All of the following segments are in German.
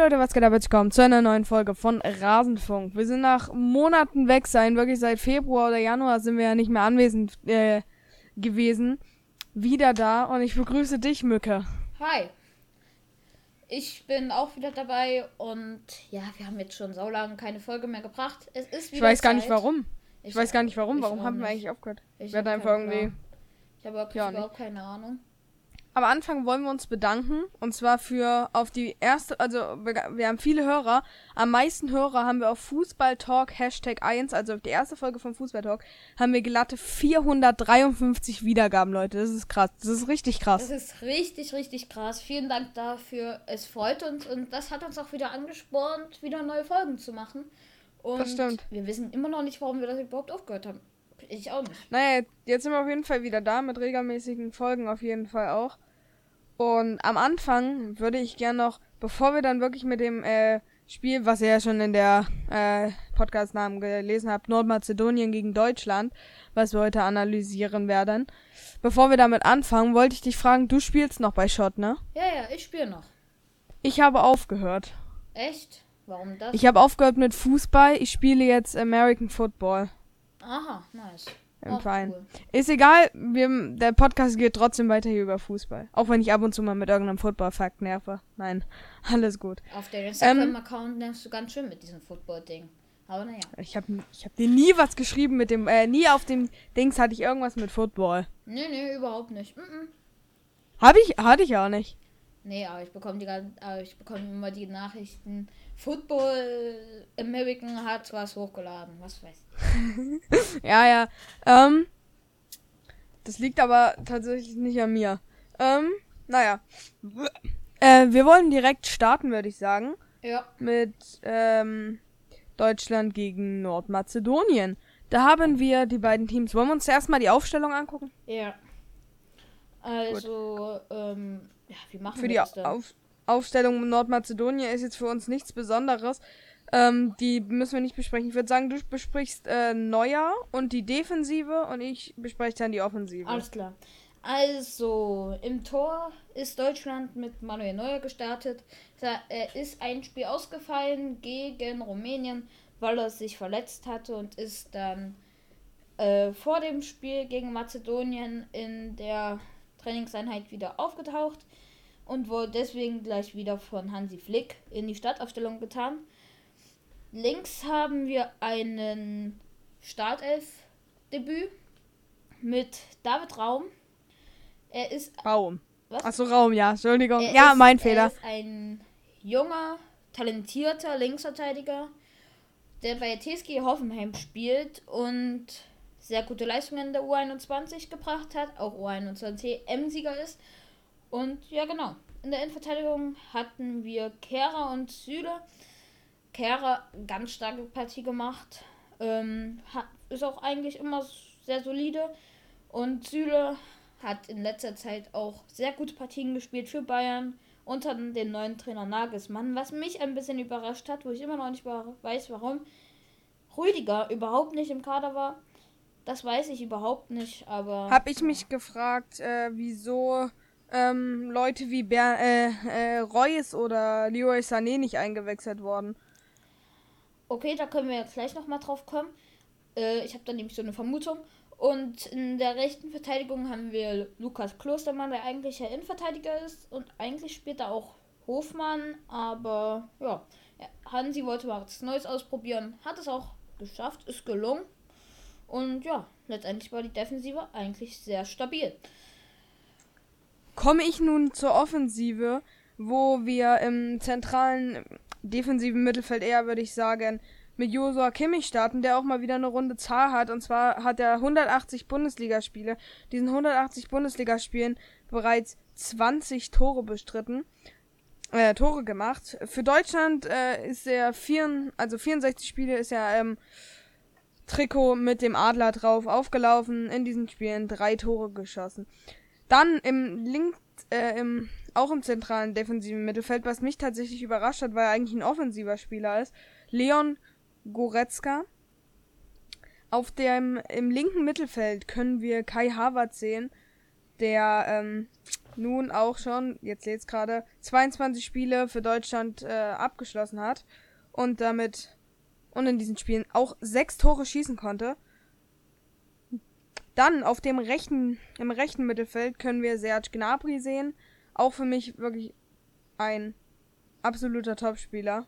Leute, was geht ab? Jetzt kommen zu einer neuen Folge von Rasenfunk. Wir sind nach Monaten weg sein, wirklich seit Februar oder Januar sind wir ja nicht mehr anwesend äh, gewesen. Wieder da und ich begrüße dich, Mücke. Hi. Ich bin auch wieder dabei und ja, wir haben jetzt schon so lange keine Folge mehr gebracht. Es ist wieder Ich weiß gar Zeit. nicht warum. Ich, Ich weiß gar nicht warum. Warum haben wir eigentlich aufgehört? Ich wir hatten hab einfach irgendwie. Ich habe wirklich Ja, überhaupt keine Ahnung. Am Anfang wollen wir uns bedanken und zwar für auf die erste, also wir, haben viele Hörer. Am meisten Hörer haben wir auf Fußball Talk Hashtag 1, also auf die erste Folge von Fußball Talk, haben wir glatte 453 Wiedergaben, Leute. Das ist krass. Das ist richtig krass. Das ist richtig, richtig krass. Vielen Dank dafür. Es freut uns und das hat uns auch wieder angespornt, wieder neue Folgen zu machen. Und Das stimmt. wir wissen immer noch nicht, warum wir das überhaupt aufgehört haben. Ich auch nicht. Naja, jetzt sind wir auf jeden Fall wieder da mit regelmäßigen Folgen auf jeden Fall auch. Und am Anfang würde ich gern noch, bevor wir dann wirklich mit dem äh, Spiel, was ihr ja schon in der äh, Podcast-Namen gelesen habt, Nordmazedonien gegen Deutschland, was wir heute analysieren werden. Bevor wir damit anfangen, wollte ich dich fragen, du spielst noch bei Shot, ne? Ja, ja, ich spiele noch. Ich habe aufgehört. Echt? Warum das? Ich habe aufgehört mit Fußball, ich spiele jetzt American Football. Aha, nice. Im Auch Verein. cool. Ist egal, wir, der Podcast geht trotzdem weiter hier über Fußball. Auch wenn ich ab und zu mal mit irgendeinem Football-Fakt nerve. Nein, alles gut. Auf der Ähm, Instagram-Account nimmst du ganz schön mit diesem Football-Ding. Aber naja. Ich habe ich hab dir nie was geschrieben mit dem, äh, nie auf dem Dings hatte ich irgendwas mit Football. Nee, nee, überhaupt nicht. Mm -mm. Hab ich, hatte ich auch nicht. Nee, aber ich bekomme die ich bekomme immer die Nachrichten. Football American hat was hochgeladen. Was weiß ich. Ja, ja. Ähm, das liegt aber tatsächlich nicht an mir. Ähm, naja. Äh, wir wollen direkt starten, würde ich sagen. Ja. mit ähm, Deutschland gegen Nordmazedonien. Da haben wir die beiden Teams. Wollen wir uns zuerst mal die Aufstellung angucken? Ja. Also, ähm, ja, wie machen Für wir das denn? Auf Aufstellung Nordmazedonien ist jetzt für uns nichts Besonderes. Ähm, die müssen wir nicht besprechen. Ich würde sagen, du besprichst äh, Neuer und die Defensive und ich bespreche dann die Offensive. Alles klar. Also, im Tor ist Deutschland mit Manuel Neuer gestartet. Er ist ein Spiel ausgefallen gegen Rumänien, weil er sich verletzt hatte und ist dann äh, vor dem Spiel gegen Mazedonien in der Trainingseinheit wieder aufgetaucht und wurde deswegen gleich wieder von Hansi Flick in die Startaufstellung getan. Links haben wir einen Startelf-Debüt mit David Raum. Er ist Raum. was? Achso, Raum, ja. Entschuldigung. Er ja, ist, mein Er Fehler. ist ein junger, talentierter Linksverteidiger, der bei TSG Hoffenheim spielt und sehr gute Leistungen in der U21 gebracht hat, auch U21 M-Sieger ist. Und ja, genau. In der Innenverteidigung hatten wir Kehrer und Süle. Kehrer, ganz starke Partie gemacht. Ähm, hat, ist auch eigentlich immer sehr solide. Und Süle hat in letzter Zeit auch sehr gute Partien gespielt für Bayern unter dem neuen Trainer Nagelsmann, was mich ein bisschen überrascht hat, wo ich immer noch nicht weiß, warum Rüdiger überhaupt nicht im Kader war. Das weiß ich überhaupt nicht, aber Hab ich mich gefragt, äh, wieso ähm, Leute wie Ber äh, äh, Reus oder Leroy Sané nicht eingewechselt wurden. okay, da können wir jetzt gleich noch mal drauf kommen. Äh, ich habe da nämlich so eine Vermutung. Und in der rechten Verteidigung haben wir Lukas Klostermann, der eigentlich der Innenverteidiger ist. Und eigentlich spielt da auch Hofmann. Aber ja, ja, Hansi wollte mal was Neues ausprobieren. Hat es auch geschafft, ist gelungen. Und ja, letztendlich war die Defensive eigentlich sehr stabil. Komme ich nun zur Offensive, wo wir im zentralen defensiven Mittelfeld eher, würde ich sagen, mit Josua Kimmich starten, der auch mal wieder eine Runde Zahl hat. Und zwar hat er 180 Bundesligaspiele. Diesen 180 Bundesligaspielen bereits 20 Tore bestritten. Äh, Tore gemacht. Für Deutschland äh, ist er vier, also 64 Spiele ist er ähm, Trikot mit dem Adler drauf aufgelaufen. In diesen Spielen drei Tore geschossen. Dann im Link, äh, im, auch im zentralen defensiven Mittelfeld, was mich tatsächlich überrascht hat, weil er eigentlich ein offensiver Spieler ist. Leon Goretzka. Auf dem, im linken Mittelfeld können wir Kai Havertz sehen, der, ähm, nun auch schon, jetzt jetzt gerade, 22 Spiele für Deutschland äh, abgeschlossen hat und damit und in diesen Spielen auch sechs Tore schießen konnte. Dann auf dem rechten, im rechten Mittelfeld können wir Serge Gnabry sehen. Auch für mich wirklich ein absoluter Topspieler.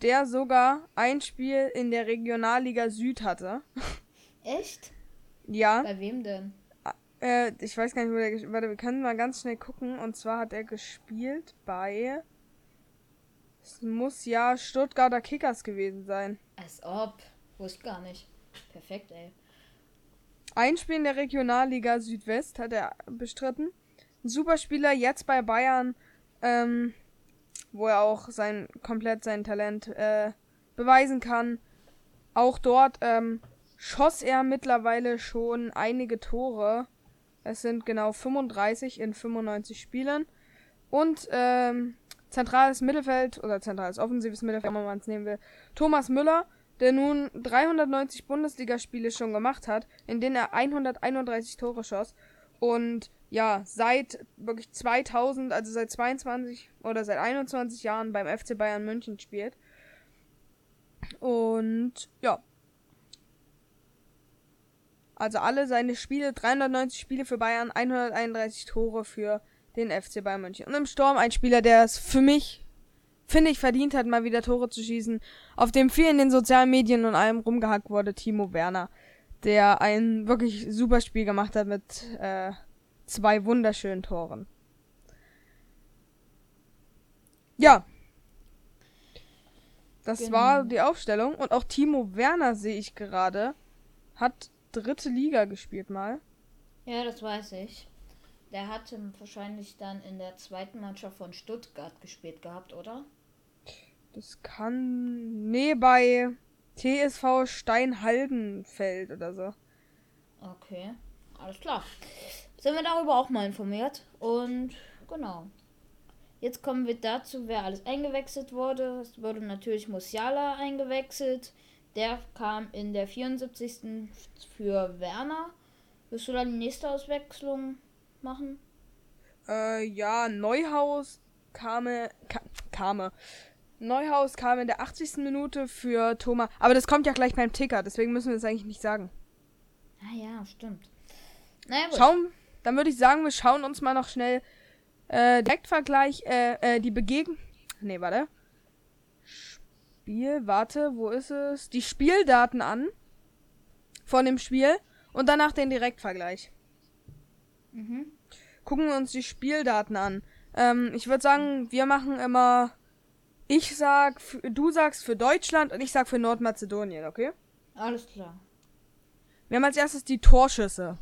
Der sogar ein Spiel in der Regionalliga Süd hatte. Echt? Ja. Bei wem denn? Äh, ich weiß gar nicht, wo der gespielt Warte, wir können mal ganz schnell gucken. Und zwar hat er gespielt bei. Es muss ja Stuttgarter Kickers gewesen sein. Als ob. Wusste gar nicht. Perfekt, ey. Ein Spiel in der Regionalliga Südwest hat er bestritten. Ein Superspieler jetzt bei Bayern, ähm, wo er auch sein komplett sein Talent äh, beweisen kann. Auch dort ähm, schoss er mittlerweile schon einige Tore. Es sind genau 35 in 95 Spielen. Und ähm, zentrales Mittelfeld oder zentrales offensives Mittelfeld, wenn man es nehmen will. Thomas Müller, der nun 390 Bundesligaspiele schon gemacht hat, in denen er 131 Tore schoss. Und ja, seit wirklich 2000, also seit 22 oder seit 21 Jahren beim FC Bayern München spielt. Und ja. Also alle seine Spiele, 390 Spiele für Bayern, 131 Tore für den FC Bayern München. Und im Sturm ein Spieler, der es für mich, finde ich, verdient hat, mal wieder Tore zu schießen, auf dem viel in den sozialen Medien und allem rumgehackt wurde, Timo Werner, der ein wirklich super Spiel gemacht hat mit äh, zwei wunderschönen Toren. Ja. Das Genau. war die Aufstellung. Und auch Timo Werner sehe ich gerade. Hat dritte Liga gespielt mal. Ja, das weiß ich. Der hatte wahrscheinlich dann in der zweiten Mannschaft von Stuttgart gespielt gehabt, oder? Das kann. Nee, bei TSV Steinhaldenfeld oder so. Okay, alles klar. Sind wir darüber auch mal informiert. Und genau. Jetzt kommen wir dazu, wer alles eingewechselt wurde. Es wurde natürlich Musiala eingewechselt. Der kam in der 74. für Werner. Wirst du dann die nächste Auswechslung machen? Äh, ja, Neuhaus kam. Ka, kam. Neuhaus kam in der 80. Minute für Thomas. Aber das kommt ja gleich beim Ticker, deswegen müssen wir es eigentlich nicht sagen. Ah ja, stimmt. Naja, gut. Schauen, dann würde ich sagen, wir schauen uns mal noch schnell äh, Direktvergleich, äh, äh, die Begegnung. Nee, warte. Spiel, warte, wo ist es? Die Spieldaten an. Von dem Spiel. Und danach den Direktvergleich. Mhm. Gucken wir uns die Spieldaten an. Ähm, ich würde sagen, wir machen immer. Ich sag, du sagst für Deutschland und ich sag für Nordmazedonien, okay? Alles klar. Wir haben als erstes die Torschüsse.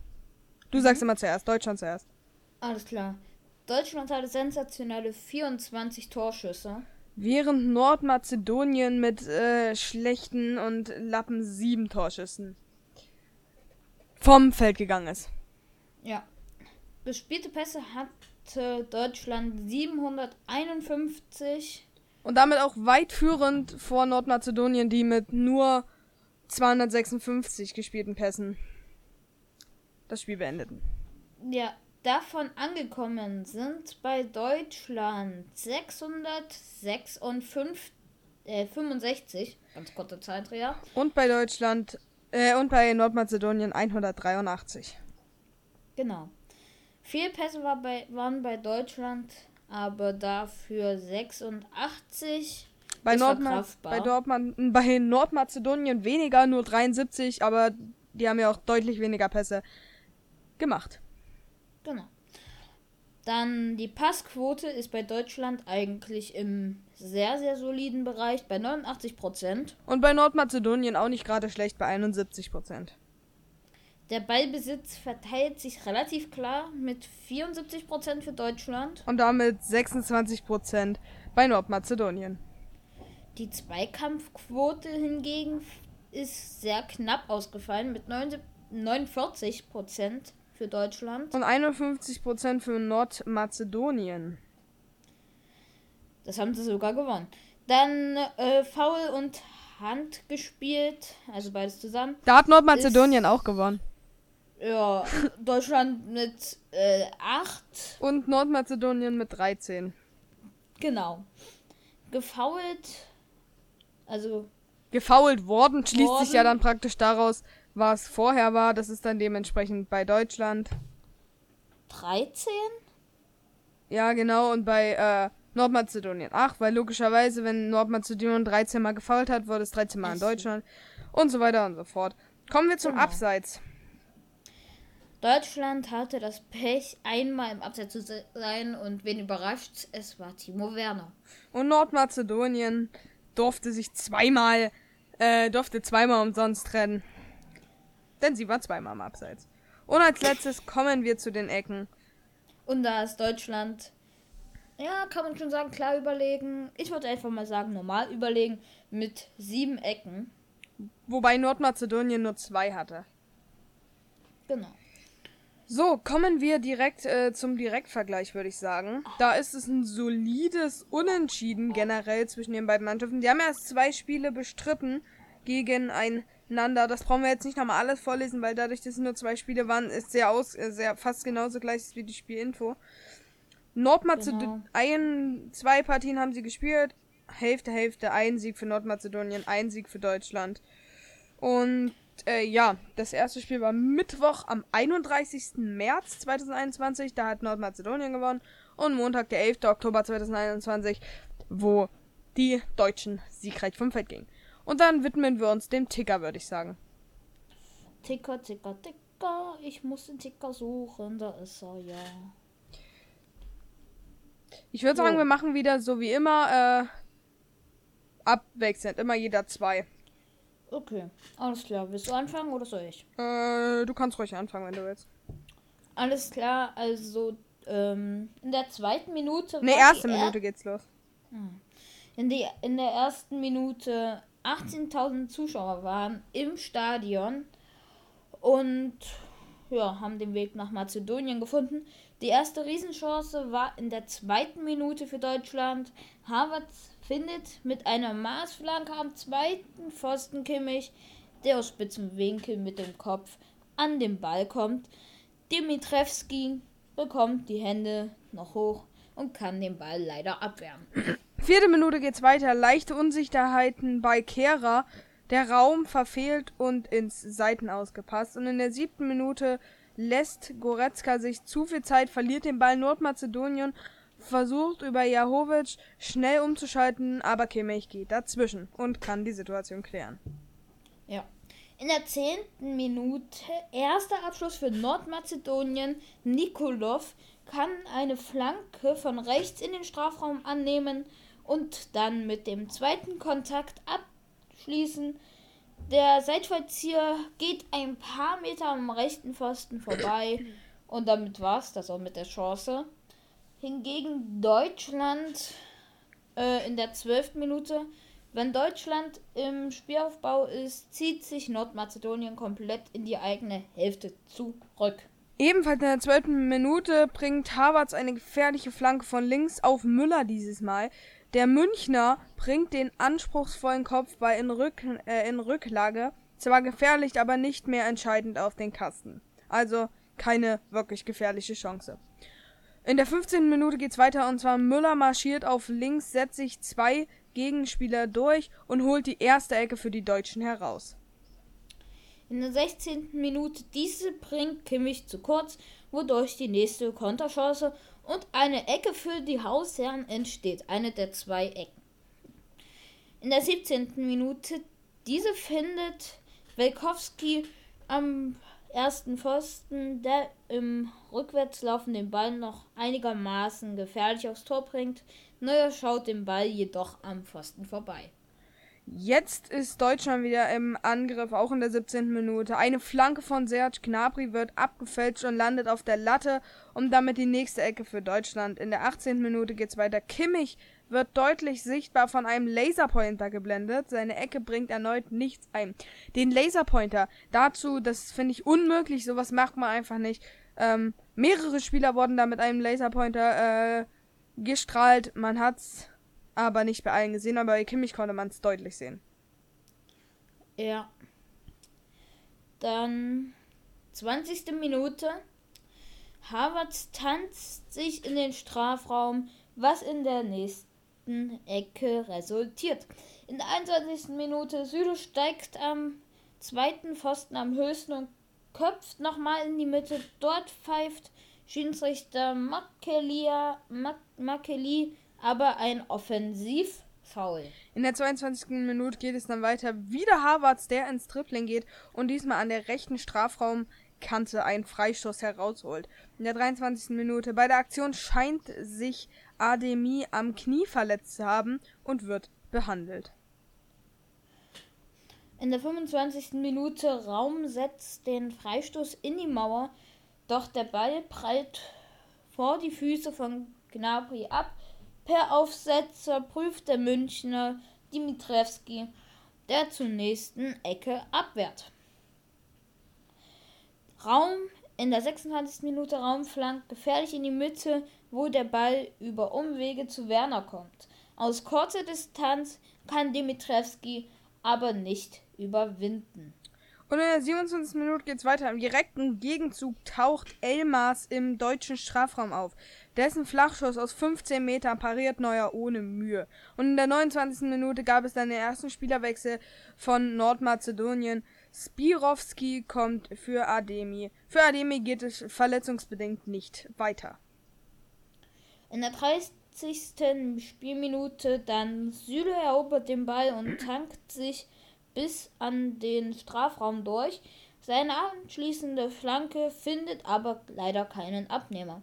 Du sagst immer zuerst, Deutschland zuerst. Alles klar. Deutschland hatte sensationelle 24 Torschüsse. Während Nordmazedonien mit äh, schlechten und Lappen sieben Torschüssen vom Feld gegangen ist. Ja. Gespielte Pässe hatte Deutschland 751. Und damit auch weit führend vor Nordmazedonien, die mit nur 256 gespielten Pässen das Spiel beendeten. Ja, davon angekommen sind bei Deutschland 665, äh, 65, ganz kurze Zeitdreher. Und bei Deutschland, äh, und bei Nordmazedonien 183. Genau. Vier Pässe war bei, waren bei Deutschland, aber dafür 86. Bei, Nordma bei, Dortmund, bei Nordmazedonien weniger, nur 73, aber die haben ja auch deutlich weniger Pässe gemacht. Genau. Dann die Passquote ist bei Deutschland eigentlich im sehr, sehr soliden Bereich bei 89 Prozent. Und bei Nordmazedonien auch nicht gerade schlecht bei 71 Prozent. Der Ballbesitz verteilt sich relativ klar mit 74 Prozent für Deutschland. Und damit 26 Prozent bei Nordmazedonien. Die Zweikampfquote hingegen ist sehr knapp ausgefallen mit 79 49 Prozent für Deutschland. Und 51 Prozent für Nordmazedonien. Das haben sie sogar gewonnen. Dann äh, Foul und Hand gespielt, also beides zusammen. Da hat Nordmazedonien auch gewonnen. Ja, Deutschland mit äh, 8. Und Nordmazedonien mit 13. Genau. Gefault. Also. Gefault worden schließt worden. sich ja dann praktisch daraus, was vorher war. Das ist dann dementsprechend bei Deutschland. 13? Ja, genau. Und bei äh, Nordmazedonien 8, weil logischerweise, wenn Nordmazedonien 13 Mal gefault hat, wurde es 13 Mal in Deutschland. Und so weiter und so fort. Kommen wir zum genau. Abseits. Deutschland hatte das Pech, einmal im Abseits zu sein und wen überrascht, es war Timo Werner. Und Nordmazedonien durfte sich zweimal, äh, durfte zweimal umsonst rennen. Denn sie war zweimal im Abseits. Und als letztes kommen wir zu den Ecken. Und da ist Deutschland, ja, kann man schon sagen, klar überlegen. Ich würde einfach mal sagen, normal überlegen mit sieben Ecken. Wobei Nordmazedonien nur zwei hatte. Genau. So, kommen wir direkt äh, zum Direktvergleich, würde ich sagen. Da ist es ein solides Unentschieden generell zwischen den beiden Mannschaften. Die haben erst zwei Spiele bestritten gegeneinander. Das brauchen wir jetzt nicht nochmal alles vorlesen, weil dadurch, dass es nur zwei Spiele waren, ist sehr aus, äh, sehr fast genauso gleich wie die Spielinfo. Nordmazedonien, genau. zwei Partien haben sie gespielt. Hälfte, Hälfte, ein Sieg für Nordmazedonien, ein Sieg für Deutschland. Und äh, ja, das erste Spiel war Mittwoch am 31. März 2021. Da hat Nordmazedonien gewonnen. Und Montag, der 11. Oktober 2021, wo die Deutschen siegreich vom Feld gingen. Und dann widmen wir uns dem Ticker, würde ich sagen. Ticker, Ticker, Ticker. Ich muss den Ticker suchen. Da ist er, ja. Ich würde sagen, wir machen wieder so wie immer äh, abwechselnd. Immer jeder zwei. Okay, alles klar. Willst du anfangen oder soll ich? Äh, du kannst ruhig anfangen, wenn du willst. Alles klar, also ähm, in der zweiten Minute. Ne, erste Minute er geht's los. Hm. In, die, in der ersten Minute 18.000 Zuschauer waren im Stadion und ja, haben den Weg nach Mazedonien gefunden. Die erste Riesenchance war in der zweiten Minute für Deutschland. Harvard findet mit einer Maßflanke am zweiten Pfosten Kimmich, der aus spitzem Winkel mit dem Kopf an den Ball kommt. Dimitrewski bekommt die Hände noch hoch und kann den Ball leider abwehren. Vierte Minute geht's weiter. Leichte Unsicherheiten bei Kehrer. Der Raum verfehlt und ins Seiten ausgepasst. Und in der siebten Minute lässt Goretzka sich zu viel Zeit, verliert den Ball Nordmazedonien versucht über Jahovic schnell umzuschalten, aber Kimmich geht dazwischen und kann die Situation klären. Ja. In der zehnten Minute erster Abschluss für Nordmazedonien. Nikolov kann eine Flanke von rechts in den Strafraum annehmen und dann mit dem zweiten Kontakt abschließen. Der Seitfallzieher geht ein paar Meter am rechten Pfosten vorbei und damit war es das auch mit der Chance. Hingegen Deutschland äh, in der zwölften Minute. Wenn Deutschland im Spielaufbau ist, zieht sich Nordmazedonien komplett in die eigene Hälfte zurück. Ebenfalls in der zwölften Minute bringt Havertz eine gefährliche Flanke von links auf Müller dieses Mal. Der Münchner bringt den anspruchsvollen Kopfball in, Rück, äh, in Rücklage. Zwar gefährlich, aber nicht mehr entscheidend auf den Kasten. Also keine wirklich gefährliche Chance. In der 15. Minute geht's weiter und zwar Müller marschiert auf links, setzt sich zwei Gegenspieler durch und holt die erste Ecke für die Deutschen heraus. In der 16. Minute diese bringt Kimmich zu kurz, wodurch die nächste Konterchance und eine Ecke für die Hausherren entsteht, eine der zwei Ecken. In der 17. Minute diese findet Welkowski am ersten Pfosten, der im Rückwärtslaufen den Ball noch einigermaßen gefährlich aufs Tor bringt. Neuer schaut den Ball jedoch am Pfosten vorbei. Jetzt ist Deutschland wieder im Angriff, auch in der 17. Minute. Eine Flanke von Serge Gnabry wird abgefälscht und landet auf der Latte, um damit die nächste Ecke für Deutschland. In der 18. Minute geht's weiter. Kimmich wird deutlich sichtbar von einem Laserpointer geblendet. Seine Ecke bringt erneut nichts ein. Den Laserpointer dazu, das finde ich unmöglich. Sowas macht man einfach nicht. Ähm, mehrere Spieler wurden da mit einem Laserpointer äh, gestrahlt. Man hat's aber nicht bei allen gesehen, aber bei Kimmich konnte man es deutlich sehen. Ja. Dann 20. Minute. Harvard tanzt sich in den Strafraum, was in der nächsten Ecke resultiert. In der 21. Minute Süle steigt am zweiten Pfosten am höchsten und köpft nochmal in die Mitte. Dort pfeift Schiedsrichter Makeli aber ein Offensivfoul. In der 22. Minute geht es dann weiter. Wieder Harvards, der ins Tripling geht und diesmal an der rechten Strafraumkante einen Freistoß herausholt. In der 23. Minute bei der Aktion scheint sich Ademi am Knie verletzt zu haben und wird behandelt. In der 25. Minute Raum setzt den Freistoß in die Mauer, doch der Ball prallt vor die Füße von Gnabry ab. Per Aufsetzer prüft der Münchner Dimitrewski, der zur nächsten Ecke abwehrt. Raum in der 26. Minute Raumflank gefährlich in die Mitte, wo der Ball über Umwege zu Werner kommt. Aus kurzer Distanz kann Dimitrewski aber nicht überwinden. Und in der 27. Minute geht es weiter. Im direkten Gegenzug taucht Elmas im deutschen Strafraum auf. Dessen Flachschuss aus 15 Metern pariert Neuer ohne Mühe. Und in der 29. Minute gab es dann den ersten Spielerwechsel von Nordmazedonien. Spirovski kommt für Ademi. Für Ademi geht es verletzungsbedingt nicht weiter. In der 30. Spielminute dann Süle erobert den Ball und tankt sich bis an den Strafraum durch. Seine anschließende Flanke findet aber leider keinen Abnehmer.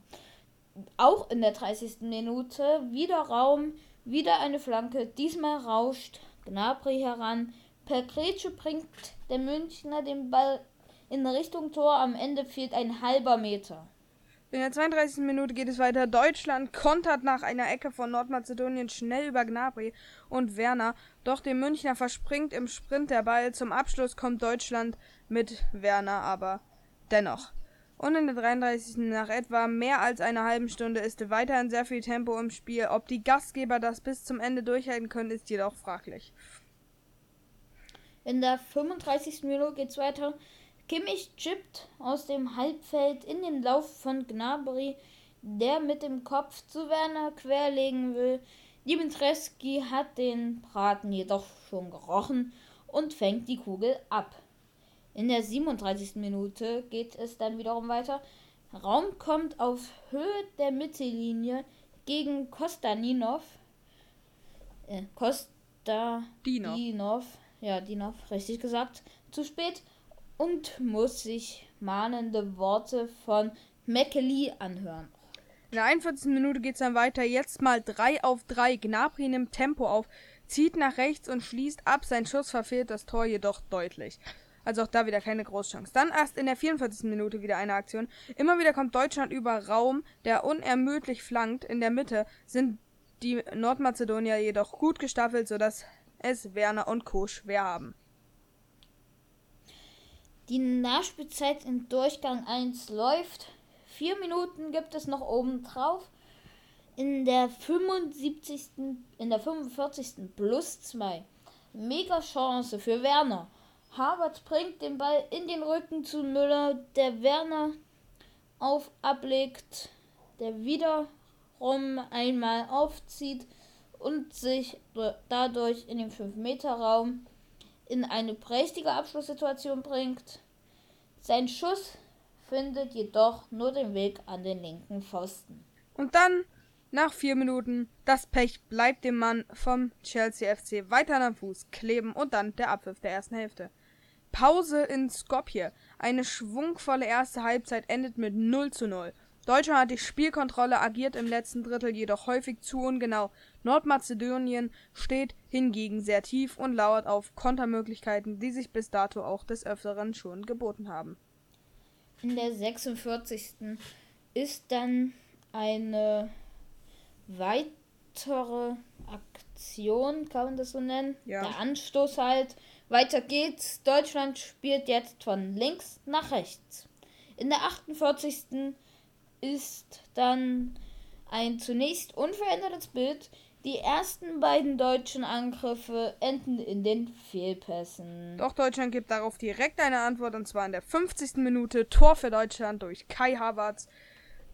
Auch in der 30. Minute wieder Raum, wieder eine Flanke. Diesmal rauscht Gnabry heran. Per Grätsche bringt der Münchner den Ball in Richtung Tor. Am Ende fehlt ein halber Meter. In der 32. Minute geht es weiter. Deutschland kontert nach einer Ecke von Nordmazedonien schnell über Gnabry und Werner. Doch dem Münchner verspringt im Sprint der Ball. Zum Abschluss kommt Deutschland mit Werner aber dennoch. Und in der 33. nach etwa mehr als einer halben Stunde ist weiterhin sehr viel Tempo im Spiel. Ob die Gastgeber das bis zum Ende durchhalten können, ist jedoch fraglich. In der 35. Minute es weiter. Kimmich chippt aus dem Halbfeld in den Lauf von Gnabry, der mit dem Kopf zu Werner querlegen will. Dimitreski hat den Braten jedoch schon gerochen und fängt die Kugel ab. In der 37. Minute geht es dann wiederum weiter. Raum kommt auf Höhe der Mittellinie gegen Kostaninov. Äh, Kosta Dinov. Ja, Dinov, richtig gesagt. Zu spät und muss sich mahnende Worte von Mekeli anhören. In der 41. Minute geht es dann weiter. Jetzt mal 3 auf 3. Gnabry nimmt Tempo auf, zieht nach rechts und schließt ab. Sein Schuss verfehlt das Tor jedoch deutlich. Also auch da wieder keine Großchance. Dann erst in der 44. Minute wieder eine Aktion. Immer wieder kommt Deutschland über Raum, der unermüdlich flankt. In der Mitte sind die Nordmazedonier jedoch gut gestaffelt, sodass es Werner und Co. schwer haben. Die Nachspielzeit in Durchgang 1 läuft. Vier Minuten gibt es noch oben drauf. In der 75. in der 45. plus 2. Mega Chance für Werner. Harvard bringt den Ball in den Rücken zu Müller, der Werner auf ablegt, der wiederum einmal aufzieht und sich dadurch in den 5-Meter-Raum in eine prächtige Abschlusssituation bringt. Sein Schuss findet jedoch nur den Weg an den linken Pfosten. Und dann, nach vier Minuten, das Pech bleibt dem Mann vom Chelsea FC weiter am Fuß kleben und dann der Abpfiff der ersten Hälfte. Pause in Skopje. Eine schwungvolle erste Halbzeit endet mit 0 zu 0. Deutschland hat die Spielkontrolle, agiert im letzten Drittel jedoch häufig zu ungenau. Nordmazedonien steht hingegen sehr tief und lauert auf Kontermöglichkeiten, die sich bis dato auch des Öfteren schon geboten haben. In der 46. ist dann eine weitere Aktion, kann man das so nennen? Ja. Der Anstoß halt. Weiter geht's. Deutschland spielt jetzt von links nach rechts. In der 48 ist dann ein zunächst unverändertes Bild. Die ersten beiden deutschen Angriffe enden in den Fehlpässen. Doch Deutschland gibt darauf direkt eine Antwort und zwar in der 50. Minute Tor für Deutschland durch Kai Havertz.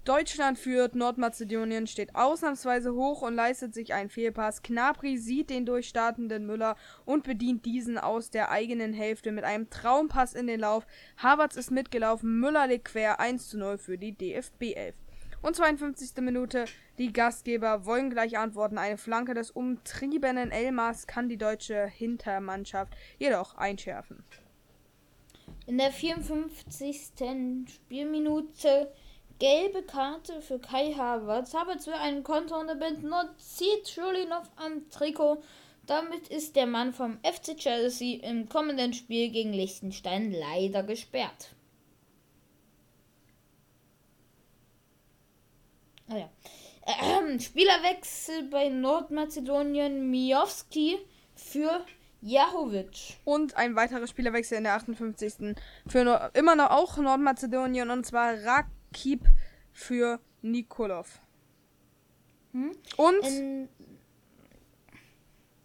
Deutschland führt, Nordmazedonien steht ausnahmsweise hoch und leistet sich einen Fehlpass. Knapri sieht den durchstartenden Müller und bedient diesen aus der eigenen Hälfte mit einem Traumpass in den Lauf. Havertz ist mitgelaufen, Müller legt quer 1 zu 0 für die DFB 11. Und 52. Minute, die Gastgeber wollen gleich antworten. Eine Flanke des umtriebenen Elmas kann die deutsche Hintermannschaft jedoch einschärfen. In der 54. Spielminute Gelbe Karte für Kai Havertz. Havertz will einen Konter und zieht Schulinov am Trikot. Damit ist der Mann vom FC Chelsea im kommenden Spiel gegen Liechtenstein leider gesperrt. Ah ja. Ähm, Spielerwechsel bei Nordmazedonien Miowski für Jahovic. Und ein weiterer Spielerwechsel in der 58. für no immer noch auch Nordmazedonien und zwar Rak Keep für Nikolov. Hm? Und in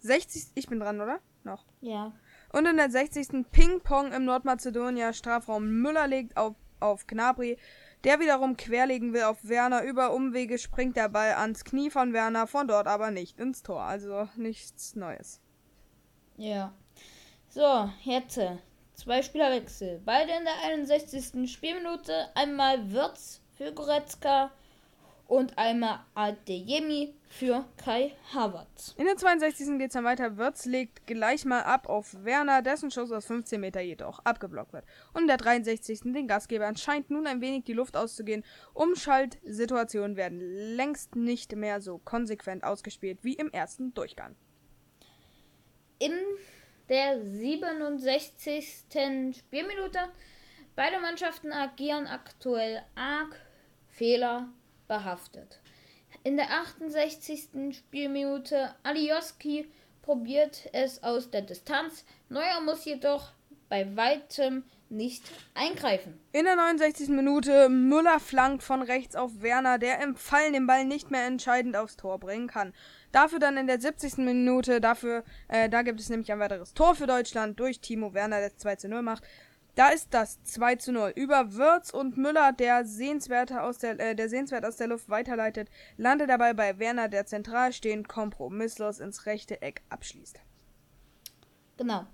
60. Ich bin dran, oder? Noch. Ja. Und in der 60. Ping-Pong im Nordmazedonier Strafraum Müller legt auf, auf Gnabry. Der wiederum querlegen will auf Werner. Über Umwege springt der Ball ans Knie von Werner, von dort aber nicht ins Tor. Also nichts Neues. Ja. So, jetzt Zwei Spielerwechsel. Beide in der 61. Spielminute. Einmal Wirtz für Goretzka und einmal Adeyemi für Kai Havertz. In der 62. geht es dann weiter. Wirtz legt gleich mal ab auf Werner, dessen Schuss aus 15 Meter jedoch abgeblockt wird. Und in der 63. den Gastgebern scheint nun ein wenig die Luft auszugehen. Umschaltsituationen werden längst nicht mehr so konsequent ausgespielt wie im ersten Durchgang. In der 67. Spielminute. Beide Mannschaften agieren aktuell arg fehlerbehaftet. In der 68. Spielminute Alioski probiert es aus der Distanz. Neuer muss jedoch bei weitem nicht eingreifen. In der 69. Minute Müller flankt von rechts auf Werner, der im Fallen den Ball nicht mehr entscheidend aufs Tor bringen kann. Dafür dann in der 70. Minute, dafür, äh, da gibt es nämlich ein weiteres Tor für Deutschland durch Timo Werner, der 2 zu 0 macht. Da ist das 2 zu 0. Über Würz und Müller, der sehenswert aus der, äh, der sehenswert aus der Luft weiterleitet, landet dabei bei Werner, der zentral stehend kompromisslos ins rechte Eck abschließt. Genau.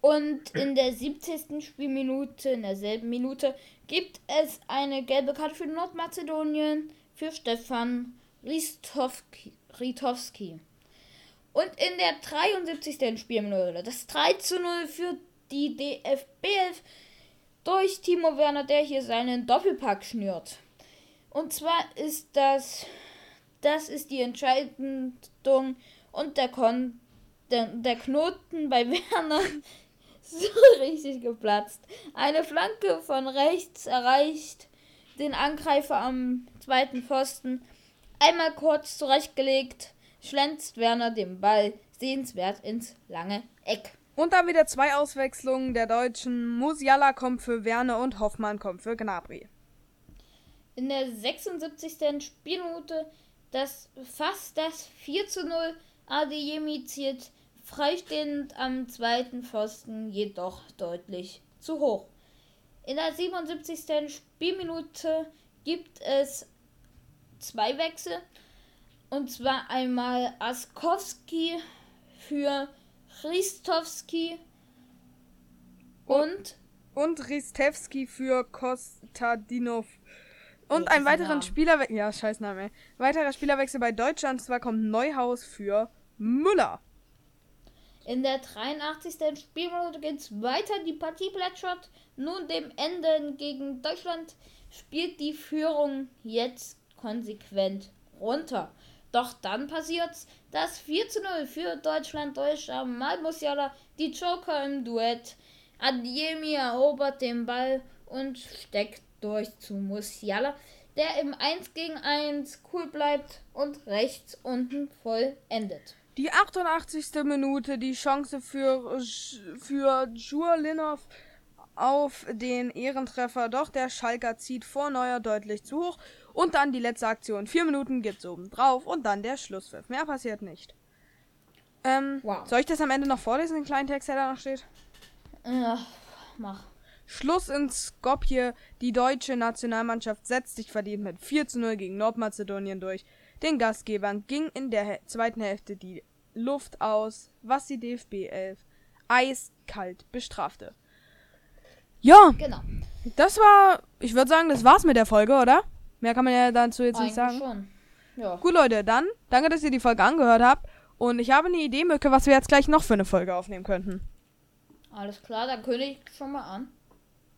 Und in der 70. Spielminute, in derselben Minute, gibt es eine gelbe Karte für Nordmazedonien für Stefan Ristowski. Und in der 73. Spielminute das 3 zu 0 für die DFB 11 durch Timo Werner, der hier seinen Doppelpack schnürt. Und zwar ist das, das ist die Entscheidung und der, Kon, der, der Knoten bei Werner so richtig geplatzt. Eine Flanke von rechts erreicht den Angreifer am zweiten Pfosten. Einmal kurz zurechtgelegt, schlänzt Werner den Ball sehenswert ins lange Eck. Und dann wieder zwei Auswechslungen der Deutschen. Musiala kommt für Werner und Hoffmann kommt für Gnabry. In der 76. Spielminute das fast das 4 zu 0 Adeyemi zielt freistehend am zweiten Pfosten jedoch deutlich zu hoch. In der 77. Spielminute gibt es zwei Wechsel. Und zwar einmal Askowski für Christowski und und Ristewski für Kostadinov. Und ein weiterer Spielerwechsel. Ja, scheiß Name. Weiterer Spielerwechsel bei Deutschland. Und zwar kommt Neuhaus für Müller. In der 83. Spielminute geht es weiter. Die Partie plätschert nun dem Ende gegen Deutschland. Spielt die Führung jetzt konsequent runter. Doch dann passiert's. Das 4 zu 0 für Deutschland. Deutscher Mal Musiala, die Joker im Duett. Adiemi erobert den Ball und steckt durch zu Musiala, der im 1 gegen 1 cool bleibt und rechts unten voll endet. Die 88. Minute, die Chance für, für Jurlinov auf den Ehrentreffer, doch der Schalker zieht vor Neuer deutlich zu hoch. Und dann die letzte Aktion. Vier Minuten gibt's oben drauf und dann der Schlusspfiff. Mehr passiert nicht. Ähm, Wow. Soll ich das am Ende noch vorlesen, den kleinen Text, der da noch steht? Ja, mach. Schluss in Skopje. Die deutsche Nationalmannschaft setzt sich verdient mit 4 zu 0 gegen Nordmazedonien durch. Den Gastgebern ging in der Hä- zweiten Hälfte die Luft aus, was die DFB 11 eiskalt bestrafte. Ja, Genau. das war, ich würde sagen, das war's mit der Folge, oder? Mehr kann man ja dazu jetzt nicht sagen. schon. Ja. Gut, Leute, dann danke, dass ihr die Folge angehört habt. Und ich habe eine Idee, Mücke, was wir jetzt gleich noch für eine Folge aufnehmen könnten. Alles klar, dann kündige ich schon mal an.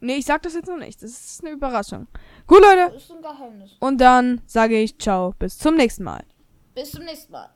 Nee, ich sag das jetzt noch nicht. Das ist eine Überraschung. Gut, Leute. Das ist ein Geheimnis. Und dann sage ich ciao. Bis zum nächsten Mal. Bis zum nächsten Mal.